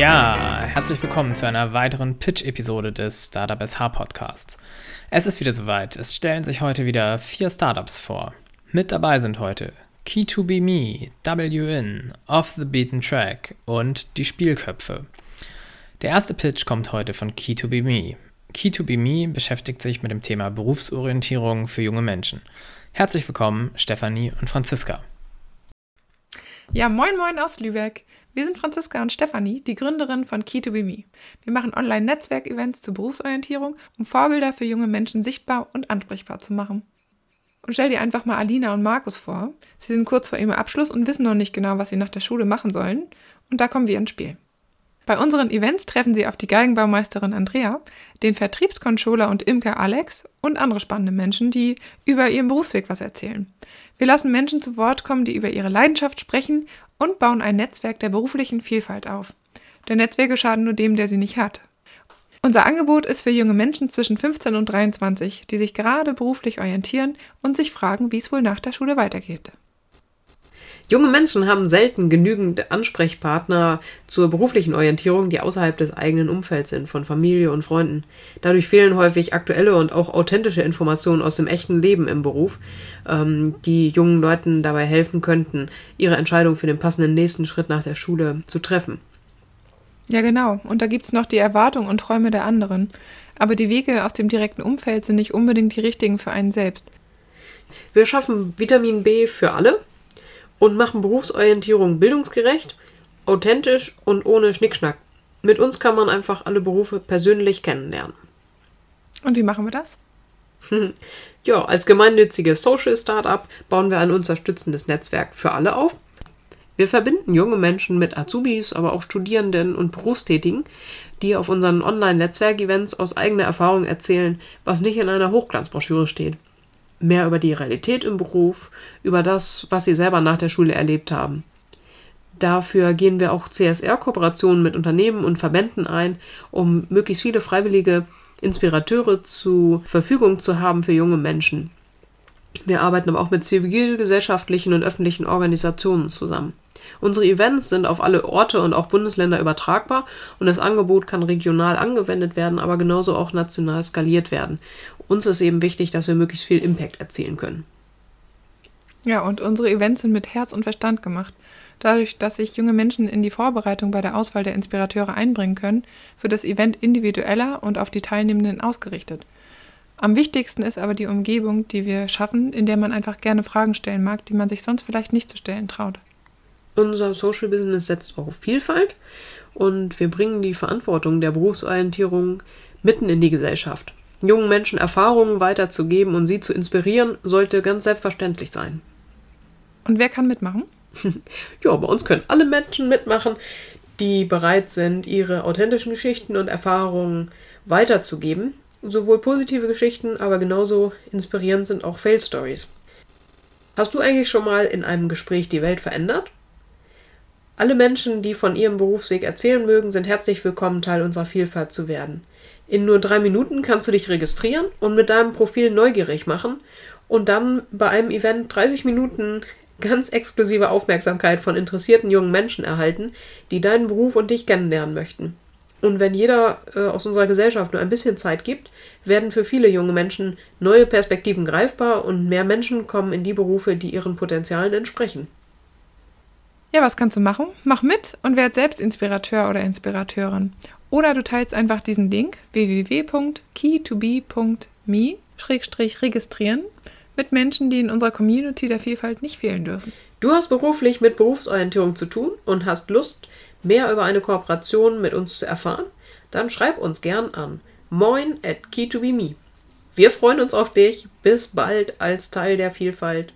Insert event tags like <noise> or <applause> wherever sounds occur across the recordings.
Ja, herzlich willkommen zu einer weiteren Pitch-Episode des Startup SH Podcasts. Es ist wieder soweit. Es stellen sich heute wieder vier Startups vor. Mit dabei sind heute Key2B WIN, Off the Beaten Track und die Spielköpfe. Der erste Pitch kommt heute von Key2B Key2B beschäftigt sich mit dem Thema Berufsorientierung für junge Menschen. Herzlich willkommen, Stefanie und Franziska. Ja, moin moin aus Lübeck. Wir sind Franziska und Stefanie, die Gründerin von Key2BeMe. Wir machen Online-Netzwerk-Events zur Berufsorientierung, um Vorbilder für junge Menschen sichtbar und ansprechbar zu machen. Und stell dir einfach mal Alina und Markus vor. Sie sind kurz vor ihrem Abschluss und wissen noch nicht genau, was sie nach der Schule machen sollen. Und da kommen wir ins Spiel. Bei unseren Events treffen Sie auf die Geigenbaumeisterin Andrea, den Vertriebscontroller und Imker Alex und andere spannende Menschen, die über ihren Berufsweg was erzählen. Wir lassen Menschen zu Wort kommen, die über ihre Leidenschaft sprechen und bauen ein Netzwerk der beruflichen Vielfalt auf. Denn Netzwerke schaden nur dem, der sie nicht hat. Unser Angebot ist für junge Menschen zwischen 15 und 23, die sich gerade beruflich orientieren und sich fragen, wie es wohl nach der Schule weitergeht. Junge Menschen haben selten genügend Ansprechpartner zur beruflichen Orientierung, die außerhalb des eigenen Umfelds sind, von Familie und Freunden. Dadurch fehlen häufig aktuelle und auch authentische Informationen aus dem echten Leben im Beruf, ähm, die jungen Leuten dabei helfen könnten, ihre Entscheidung für den passenden nächsten Schritt nach der Schule zu treffen. Ja, genau. Und da gibt es noch die Erwartungen und Träume der anderen. Aber die Wege aus dem direkten Umfeld sind nicht unbedingt die richtigen für einen selbst. Wir schaffen Vitamin B für alle und machen Berufsorientierung bildungsgerecht, authentisch und ohne Schnickschnack. Mit uns kann man einfach alle Berufe persönlich kennenlernen. Und wie machen wir das? <laughs> ja, als gemeinnütziges Social Startup bauen wir ein unterstützendes Netzwerk für alle auf. Wir verbinden junge Menschen mit Azubis, aber auch Studierenden und Berufstätigen, die auf unseren Online-Netzwerkevents aus eigener Erfahrung erzählen, was nicht in einer Hochglanzbroschüre steht mehr über die Realität im Beruf, über das, was sie selber nach der Schule erlebt haben. Dafür gehen wir auch CSR-Kooperationen mit Unternehmen und Verbänden ein, um möglichst viele freiwillige Inspirateure zur Verfügung zu haben für junge Menschen. Wir arbeiten aber auch mit zivilgesellschaftlichen und öffentlichen Organisationen zusammen. Unsere Events sind auf alle Orte und auch Bundesländer übertragbar und das Angebot kann regional angewendet werden, aber genauso auch national skaliert werden. Uns ist eben wichtig, dass wir möglichst viel Impact erzielen können. Ja, und unsere Events sind mit Herz und Verstand gemacht. Dadurch, dass sich junge Menschen in die Vorbereitung bei der Auswahl der Inspirateure einbringen können, wird das Event individueller und auf die Teilnehmenden ausgerichtet. Am wichtigsten ist aber die Umgebung, die wir schaffen, in der man einfach gerne Fragen stellen mag, die man sich sonst vielleicht nicht zu stellen traut. Unser Social Business setzt auf Vielfalt und wir bringen die Verantwortung der Berufsorientierung mitten in die Gesellschaft. Jungen Menschen Erfahrungen weiterzugeben und sie zu inspirieren, sollte ganz selbstverständlich sein. Und wer kann mitmachen? <laughs> ja, bei uns können alle Menschen mitmachen, die bereit sind, ihre authentischen Geschichten und Erfahrungen weiterzugeben. Sowohl positive Geschichten, aber genauso inspirierend sind auch Fail Stories. Hast du eigentlich schon mal in einem Gespräch die Welt verändert? Alle Menschen, die von ihrem Berufsweg erzählen mögen, sind herzlich willkommen, Teil unserer Vielfalt zu werden. In nur drei Minuten kannst du dich registrieren und mit deinem Profil neugierig machen und dann bei einem Event 30 Minuten ganz exklusive Aufmerksamkeit von interessierten jungen Menschen erhalten, die deinen Beruf und dich kennenlernen möchten. Und wenn jeder äh, aus unserer Gesellschaft nur ein bisschen Zeit gibt, werden für viele junge Menschen neue Perspektiven greifbar und mehr Menschen kommen in die Berufe, die ihren Potenzialen entsprechen. Ja, was kannst du machen? Mach mit und werd selbst Inspirateur oder Inspirateurin. Oder du teilst einfach diesen Link www.key2be.me-registrieren mit Menschen, die in unserer Community der Vielfalt nicht fehlen dürfen. Du hast beruflich mit Berufsorientierung zu tun und hast Lust, mehr über eine Kooperation mit uns zu erfahren? Dann schreib uns gern an moin at key2be.me. Wir freuen uns auf dich. Bis bald als Teil der Vielfalt.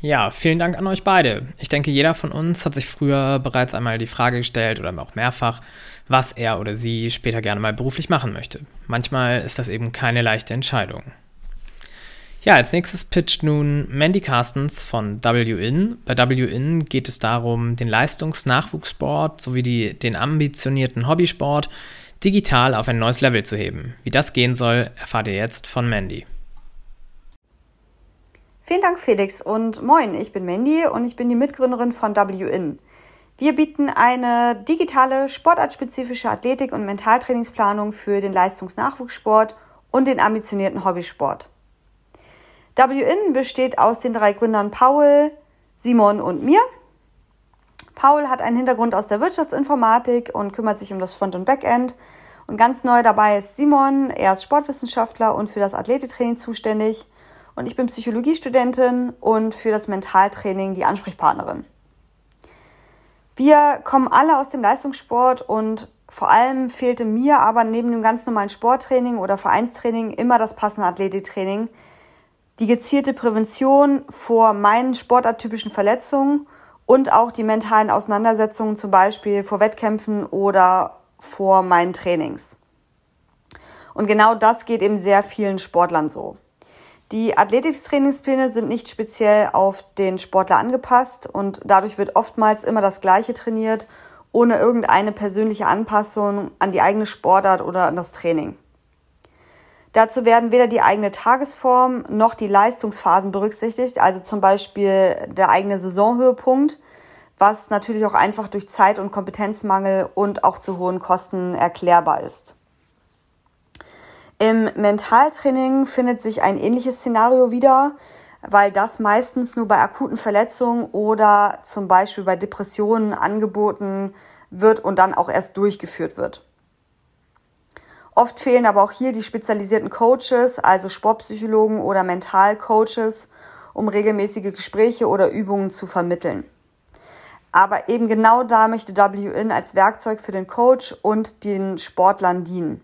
Ja, vielen Dank an euch beide. Ich denke, jeder von uns hat sich früher bereits einmal die Frage gestellt oder auch mehrfach, was er oder sie später gerne mal beruflich machen möchte. Manchmal ist das eben keine leichte Entscheidung. Ja, als nächstes pitcht nun Mandy Carstens von WIN. Bei WIN geht es darum, den Leistungsnachwuchssport sowie die, den ambitionierten Hobbysport digital auf ein neues Level zu heben. Wie das gehen soll, erfahrt ihr jetzt von Mandy. Vielen Dank, Felix. Und moin, ich bin Mandy und ich bin die Mitgründerin von WIN. Wir bieten eine digitale, sportartspezifische Athletik- und Mentaltrainingsplanung für den Leistungsnachwuchssport und den ambitionierten Hobbysport. WIN besteht aus den drei Gründern Paul, Simon und mir. Paul hat einen Hintergrund aus der Wirtschaftsinformatik und kümmert sich um das Front- und Backend. Und ganz neu dabei ist Simon. Er ist Sportwissenschaftler und für das Athletiktraining zuständig. Und ich bin Psychologiestudentin und für das Mentaltraining die Ansprechpartnerin. Wir kommen alle aus dem Leistungssport und vor allem fehlte mir aber neben dem ganz normalen Sporttraining oder Vereinstraining immer das passende Athletiktraining, die gezielte Prävention vor meinen sportarttypischen Verletzungen und auch die mentalen Auseinandersetzungen zum Beispiel vor Wettkämpfen oder vor meinen Trainings. Und genau das geht eben sehr vielen Sportlern so. Die Athletics-Trainingspläne sind nicht speziell auf den Sportler angepasst und dadurch wird oftmals immer das Gleiche trainiert, ohne irgendeine persönliche Anpassung an die eigene Sportart oder an das Training. Dazu werden weder die eigene Tagesform noch die Leistungsphasen berücksichtigt, also zum Beispiel der eigene Saisonhöhepunkt, was natürlich auch einfach durch Zeit- und Kompetenzmangel und auch zu hohen Kosten erklärbar ist. Im Mentaltraining findet sich ein ähnliches Szenario wieder, weil das meistens nur bei akuten Verletzungen oder zum Beispiel bei Depressionen angeboten wird und dann auch erst durchgeführt wird. Oft fehlen aber auch hier die spezialisierten Coaches, also Sportpsychologen oder Mentalcoaches, um regelmäßige Gespräche oder Übungen zu vermitteln. Aber eben genau da möchte WIN als Werkzeug für den Coach und den Sportlern dienen.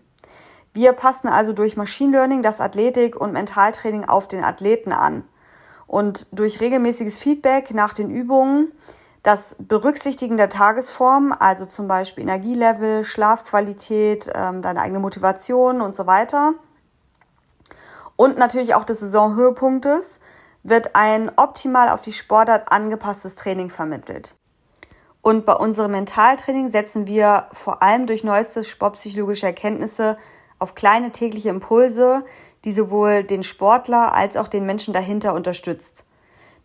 Wir passen also durch Machine Learning das Athletik- und Mentaltraining auf den Athleten an. Und durch regelmäßiges Feedback nach den Übungen, das Berücksichtigen der Tagesform, also zum Beispiel Energielevel, Schlafqualität, ähm, deine eigene Motivation und so weiter, und natürlich auch des Saisonhöhepunktes, wird ein optimal auf die Sportart angepasstes Training vermittelt. Und bei unserem Mentaltraining setzen wir vor allem durch neueste sportpsychologische Erkenntnisse auf kleine tägliche Impulse, die sowohl den Sportler als auch den Menschen dahinter unterstützt.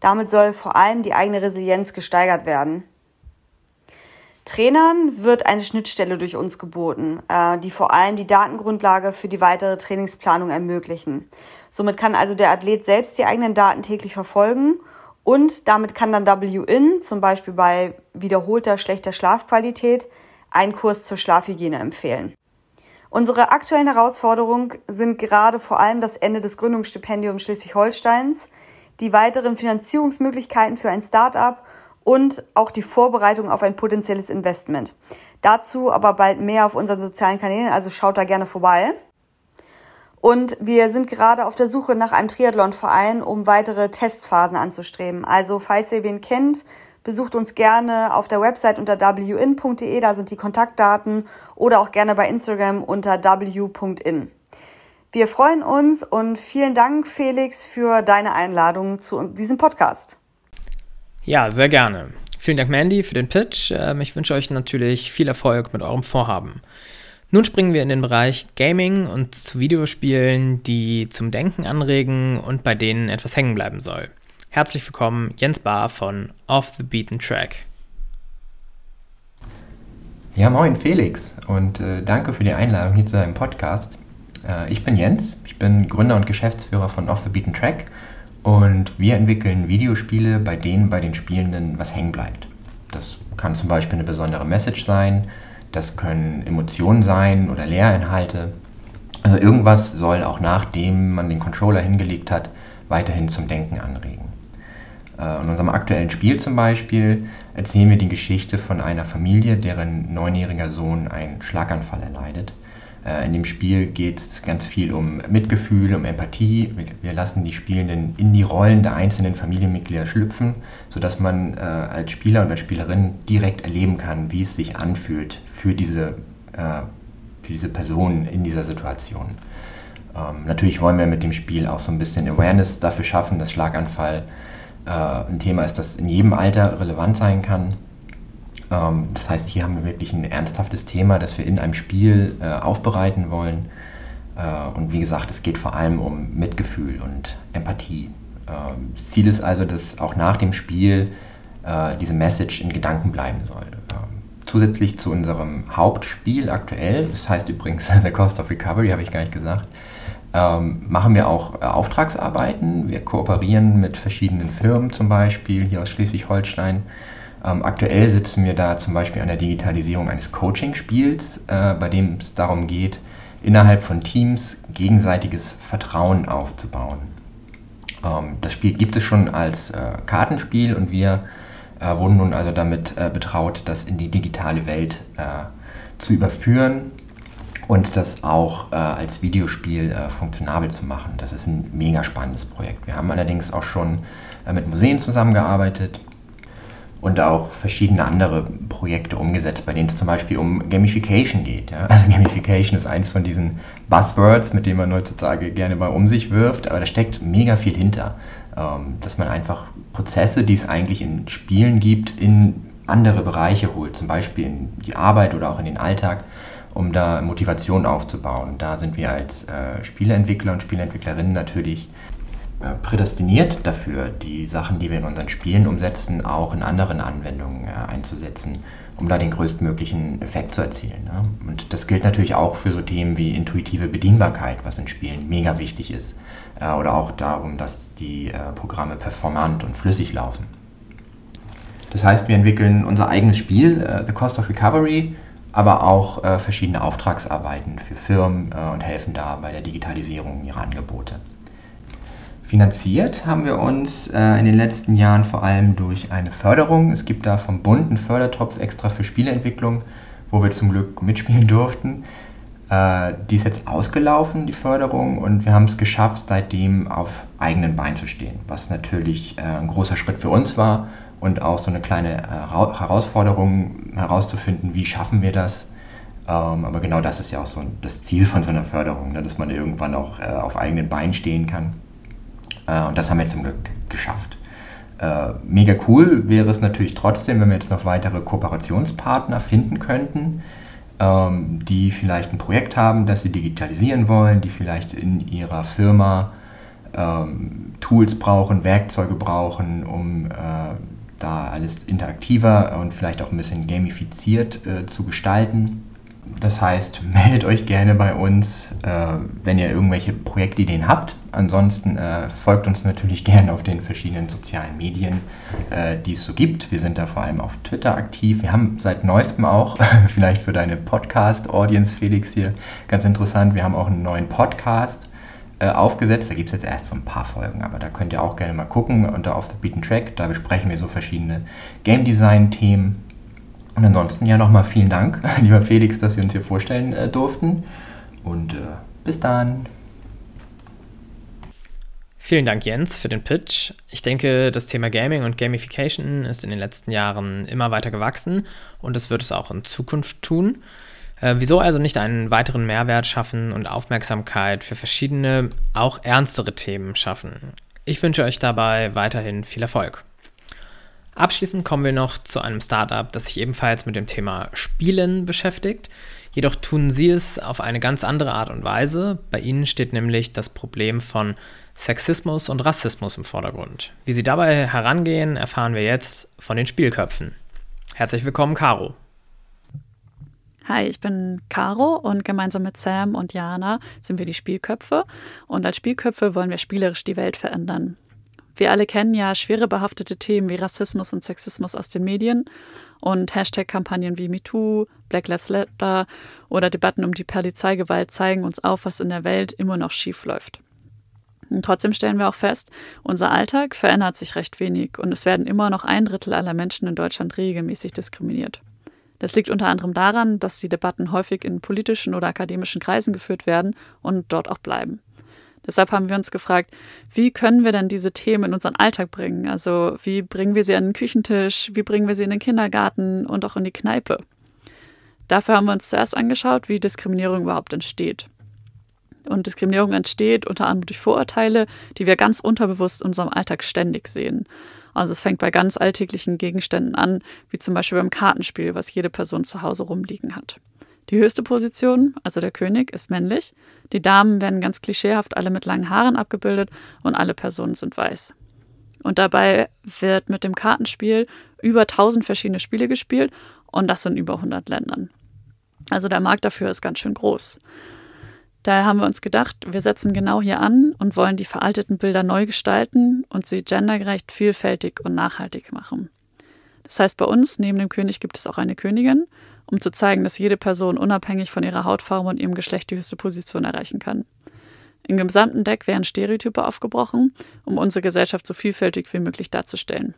Damit soll vor allem die eigene Resilienz gesteigert werden. Trainern wird eine Schnittstelle durch uns geboten, äh, die vor allem die Datengrundlage für die weitere Trainingsplanung ermöglichen. Somit kann also der Athlet selbst die eigenen Daten täglich verfolgen und damit kann dann WIN zum Beispiel bei wiederholter schlechter Schlafqualität einen Kurs zur Schlafhygiene empfehlen. Unsere aktuellen Herausforderungen sind gerade vor allem das Ende des Gründungsstipendiums Schleswig-Holsteins, die weiteren Finanzierungsmöglichkeiten für ein Start-up und auch die Vorbereitung auf ein potenzielles Investment. Dazu aber bald mehr auf unseren sozialen Kanälen, also schaut da gerne vorbei. Und wir sind gerade auf der Suche nach einem Triathlon-Verein, um weitere Testphasen anzustreben. Also falls ihr wen kennt, Besucht uns gerne auf der Website unter win.de, da sind die Kontaktdaten oder auch gerne bei Instagram unter w.in. Wir freuen uns und vielen Dank, Felix, für deine Einladung zu diesem Podcast. Ja, sehr gerne. Vielen Dank, Mandy, für den Pitch. Ähm, ich wünsche euch natürlich viel Erfolg mit eurem Vorhaben. Nun springen wir in den Bereich Gaming und zu Videospielen, die zum Denken anregen und bei denen etwas hängen bleiben soll. Herzlich willkommen, Jens Bahr von Off the Beaten Track. Ja, moin Felix und äh, danke für die Einladung hier zu deinem Podcast. Äh, ich bin Jens, ich bin Gründer und Geschäftsführer von Off the Beaten Track und wir entwickeln Videospiele, bei denen bei den Spielenden was hängen bleibt. Das kann zum Beispiel eine besondere Message sein, das können Emotionen sein oder Lehrinhalte. Also irgendwas soll auch nachdem man den Controller hingelegt hat, weiterhin zum Denken anregen. Äh, in unserem aktuellen Spiel zum Beispiel erzählen wir die Geschichte von einer Familie, deren neunjähriger Sohn einen Schlaganfall erleidet. Äh, in dem Spiel geht es ganz viel um Mitgefühl, um Empathie. Wir lassen die Spielenden in die Rollen der einzelnen Familienmitglieder schlüpfen, sodass man äh, als Spieler und als Spielerin direkt erleben kann, wie es sich anfühlt für diese, für diese Person in dieser Situation. Ähm, natürlich wollen wir mit dem Spiel auch so ein bisschen Awareness dafür schaffen, dass Schlaganfall äh, ein Thema ist, das in jedem Alter relevant sein kann. Ähm, das heißt, hier haben wir wirklich ein ernsthaftes Thema, das wir in einem Spiel äh, aufbereiten wollen. Äh, und wie gesagt, es geht vor allem um Mitgefühl und Empathie. Ähm, Ziel ist also, dass auch nach dem Spiel äh, diese Message in Gedanken bleiben soll. Ähm, zusätzlich zu unserem Hauptspiel aktuell, das heißt übrigens <laughs> The Cost of Recovery, habe ich gar nicht gesagt, ähm, machen wir auch äh, Auftragsarbeiten. Wir kooperieren mit verschiedenen Firmen zum Beispiel hier aus Schleswig-Holstein. Ähm, aktuell sitzen wir da zum Beispiel an der Digitalisierung eines Coaching-Spiels, äh, bei dem es darum geht, innerhalb von Teams gegenseitiges Vertrauen aufzubauen. Ähm, das Spiel gibt es schon als äh, Kartenspiel und wir äh, wurden nun also damit äh, betraut, das in die digitale Welt zu überführen und das auch äh, als Videospiel äh, funktionabel zu machen. Das ist ein mega spannendes Projekt. Wir haben allerdings auch schon äh, mit Museen zusammengearbeitet und auch verschiedene andere Projekte umgesetzt, bei denen es zum Beispiel um Gamification geht. Ja? Also <laughs> Gamification ist eins von diesen Buzzwords, mit denen man heutzutage gerne mal um sich wirft, aber da steckt mega viel hinter, ähm, dass man einfach Prozesse, die es eigentlich in Spielen gibt, in andere Bereiche holt, zum Beispiel in die Arbeit oder auch in den Alltag um da Motivation aufzubauen. Da sind wir als äh, Spieleentwickler und Spieleentwicklerinnen natürlich äh, prädestiniert dafür, die Sachen, die wir in unseren Spielen umsetzen, auch in anderen Anwendungen äh, einzusetzen, um da den größtmöglichen Effekt zu erzielen. Ne? Und das gilt natürlich auch für so Themen wie intuitive Bedienbarkeit, was in Spielen mega wichtig ist. Äh, oder auch darum, dass die Programme performant und flüssig laufen. Das heißt, wir entwickeln unser eigenes Spiel, The Cost of Recovery, aber auch äh, verschiedene Auftragsarbeiten für Firmen äh, und helfen da bei der Digitalisierung ihrer Angebote. Finanziert haben wir uns äh, in den letzten Jahren vor allem durch eine Förderung. Es gibt da vom Bund einen Fördertopf extra für Spieleentwicklung, wo wir zum Glück mitspielen durften. Äh, die ist jetzt ausgelaufen, die Förderung, und wir haben es geschafft, seitdem auf eigenen Beinen zu stehen, was natürlich äh, ein großer Schritt für uns war und auch so eine kleine äh, Herausforderung herauszufinden, wie schaffen wir das. Ähm, aber genau das ist ja auch so das Ziel von so einer Förderung, ne, dass man irgendwann auch äh, auf eigenen Beinen stehen kann. Äh, und das haben wir zum Glück geschafft. mega cool wäre es natürlich trotzdem, wenn wir jetzt noch weitere Kooperationspartner finden könnten, ähm, die vielleicht ein Projekt haben, das sie digitalisieren wollen, die vielleicht in ihrer Firma ähm, Tools brauchen, Werkzeuge brauchen, um da alles interaktiver und vielleicht auch ein bisschen gamifiziert äh, zu gestalten. Das heißt, <laughs> meldet euch gerne bei uns, äh, wenn ihr irgendwelche Projektideen habt. Ansonsten äh, folgt uns natürlich <laughs> gerne auf den verschiedenen sozialen Medien, äh, die es so gibt. Wir sind da vor allem auf Twitter aktiv. Wir haben seit neuestem auch, <laughs> vielleicht für deine Podcast-Audience, Felix, hier ganz interessant, wir haben auch einen neuen Podcast äh, aufgesetzt. Da gibt es jetzt erst so ein paar Folgen, aber da könnt ihr auch gerne mal gucken unter Off the Beaten Track. Da besprechen wir so verschiedene Game Design-Themen. Und ansonsten ja nochmal vielen Dank, <laughs> lieber Felix, dass wir uns hier vorstellen äh, durften. Und äh, bis dann. Vielen Dank, Jens, für den Pitch. Ich denke, das Thema Gaming und Gamification ist in den letzten Jahren immer weiter gewachsen und es wird es auch in Zukunft tun. Äh, wieso also nicht einen weiteren Mehrwert schaffen und Aufmerksamkeit für verschiedene, auch ernstere Themen schaffen? Ich wünsche euch dabei weiterhin viel Erfolg. Abschließend kommen wir noch zu einem Startup, das sich ebenfalls mit dem Thema Spielen beschäftigt. Jedoch tun sie es auf eine ganz andere Art und Weise. Bei ihnen steht nämlich das Problem von Sexismus und Rassismus im Vordergrund. Wie sie dabei herangehen, erfahren wir jetzt von den Spielköpfen. Herzlich willkommen, Caro. Hi, ich bin Caro und gemeinsam mit Sam und Jana sind wir die Spielköpfe. Und als Spielköpfe wollen wir spielerisch die Welt verändern. Wir alle kennen ja schwere behaftete Themen wie Rassismus und Sexismus aus den Medien und Hashtag-Kampagnen wie MeToo, Black Lives Matter oder Debatten um die Polizeigewalt zeigen uns auf, was in der Welt immer noch schief läuft. Und trotzdem stellen wir auch fest, unser Alltag verändert sich recht wenig und es werden immer noch ein Drittel aller Menschen in Deutschland regelmäßig diskriminiert. Das liegt unter anderem daran, dass die Debatten häufig in politischen oder akademischen Kreisen geführt werden und dort auch bleiben. Deshalb haben wir uns gefragt, wie können wir denn diese Themen in unseren Alltag bringen? Also wie bringen wir sie an den Küchentisch, wie bringen wir sie in den Kindergarten und auch in die Kneipe? Dafür haben wir uns zuerst angeschaut, wie Diskriminierung überhaupt entsteht. Und Diskriminierung entsteht unter anderem durch Vorurteile, die wir ganz unterbewusst in unserem Alltag ständig sehen. Also es fängt bei ganz alltäglichen Gegenständen an, wie zum Beispiel beim Kartenspiel, was jede Person zu Hause rumliegen hat. Die höchste Position, also der König, ist männlich. Die Damen werden ganz klischeehaft alle mit langen Haaren abgebildet und alle Personen sind weiß. Und dabei wird mit dem Kartenspiel über 1000 verschiedene Spiele gespielt und das in über 100 Ländern. Also der Markt dafür ist ganz schön groß. Daher haben wir uns gedacht, wir setzen genau hier an und wollen die veralteten Bilder neu gestalten und sie gendergerecht, vielfältig und nachhaltig machen. Das heißt, bei uns neben dem König gibt es auch eine Königin, um zu zeigen, dass jede Person unabhängig von ihrer Hautfarbe und ihrem Geschlecht die höchste Position erreichen kann. Im gesamten Deck werden Stereotype aufgebrochen, um unsere Gesellschaft so vielfältig wie möglich darzustellen.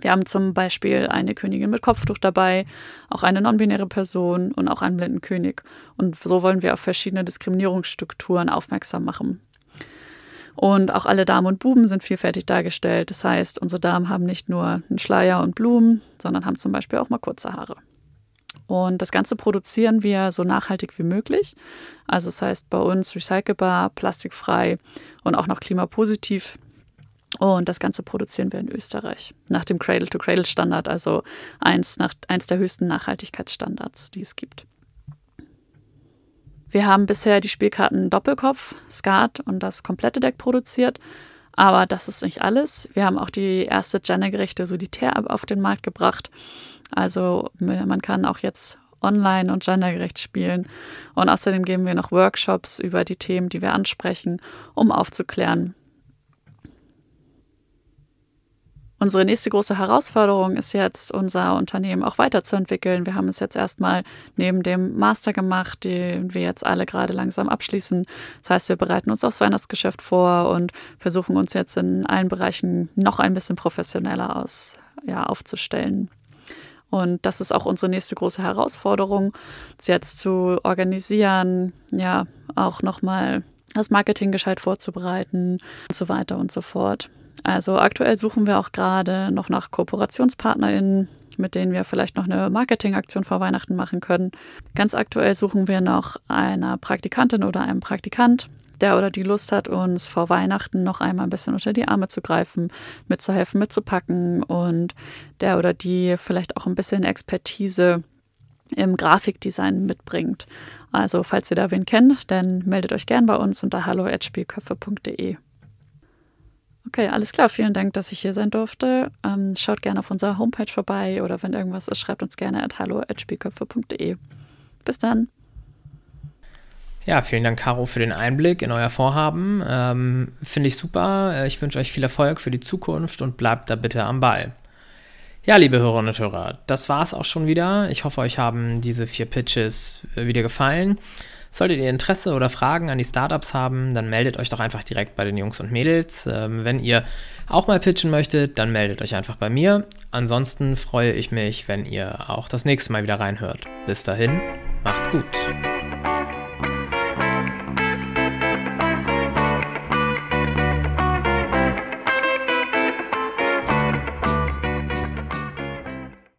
Wir haben zum Beispiel eine Königin mit Kopftuch dabei, auch eine non-binäre Person und auch einen blinden König. Und so wollen wir auf verschiedene Diskriminierungsstrukturen aufmerksam machen. Und auch alle Damen und Buben sind vielfältig dargestellt. Das heißt, unsere Damen haben nicht nur einen Schleier und Blumen, sondern haben zum Beispiel auch mal kurze Haare. Und das Ganze produzieren wir so nachhaltig wie möglich. Also das heißt bei uns recycelbar, plastikfrei und auch noch klimapositiv. Und das Ganze produzieren wir in Österreich nach dem Cradle-to-Cradle-Standard, also eins, nach, eins der höchsten Nachhaltigkeitsstandards, die es gibt. Wir haben bisher die Spielkarten Doppelkopf, Skat und das komplette Deck produziert. Aber das ist nicht alles. Wir haben auch die erste gendergerechte Solitär auf den Markt gebracht. Also man kann auch jetzt online und gendergerecht spielen. Und außerdem geben wir noch Workshops über die Themen, die wir ansprechen, um aufzuklären, Unsere nächste große Herausforderung ist jetzt, unser Unternehmen auch weiterzuentwickeln. Wir haben es jetzt erstmal neben dem Master gemacht, den wir jetzt alle gerade langsam abschließen. Das heißt, wir bereiten uns aufs Weihnachtsgeschäft vor und versuchen uns jetzt in allen Bereichen noch ein bisschen professioneller aus, ja, aufzustellen. Und das ist auch unsere nächste große Herausforderung, es jetzt zu organisieren, ja, auch nochmal das Marketing gescheit vorzubereiten und so weiter und so fort. Also aktuell suchen wir auch gerade noch nach KooperationspartnerInnen, mit denen wir vielleicht noch eine Marketingaktion vor Weihnachten machen können. Ganz aktuell suchen wir noch eine Praktikantin oder einen Praktikant, der oder die Lust hat, uns vor Weihnachten noch einmal ein bisschen unter die Arme zu greifen, mitzuhelfen, mitzupacken und der oder die vielleicht auch ein bisschen Expertise im Grafikdesign mitbringt. Also falls ihr da wen kennt, dann meldet euch gern bei uns unter hallo@spielköpfe.de. Okay, alles klar. Vielen Dank, dass ich hier sein durfte. Ähm, schaut gerne auf unserer Homepage vorbei oder wenn irgendwas ist, schreibt uns gerne at hallo.spielköpfe.de. Bis dann. Ja, vielen Dank, Caro, für den Einblick in euer Vorhaben. Ähm, Finde ich super. Ich wünsche euch viel Erfolg für die Zukunft und bleibt da bitte am Ball. Ja, liebe Hörerinnen und Hörer, das war es auch schon wieder. Ich hoffe, euch haben diese vier Pitches wieder gefallen. Solltet ihr Interesse oder Fragen an die Startups haben, dann meldet euch doch einfach direkt bei den Jungs und Mädels. Ähm, wenn ihr auch mal pitchen möchtet, dann meldet euch einfach bei mir. Ansonsten freue ich mich, wenn ihr auch das nächste Mal wieder reinhört. Bis dahin, macht's gut.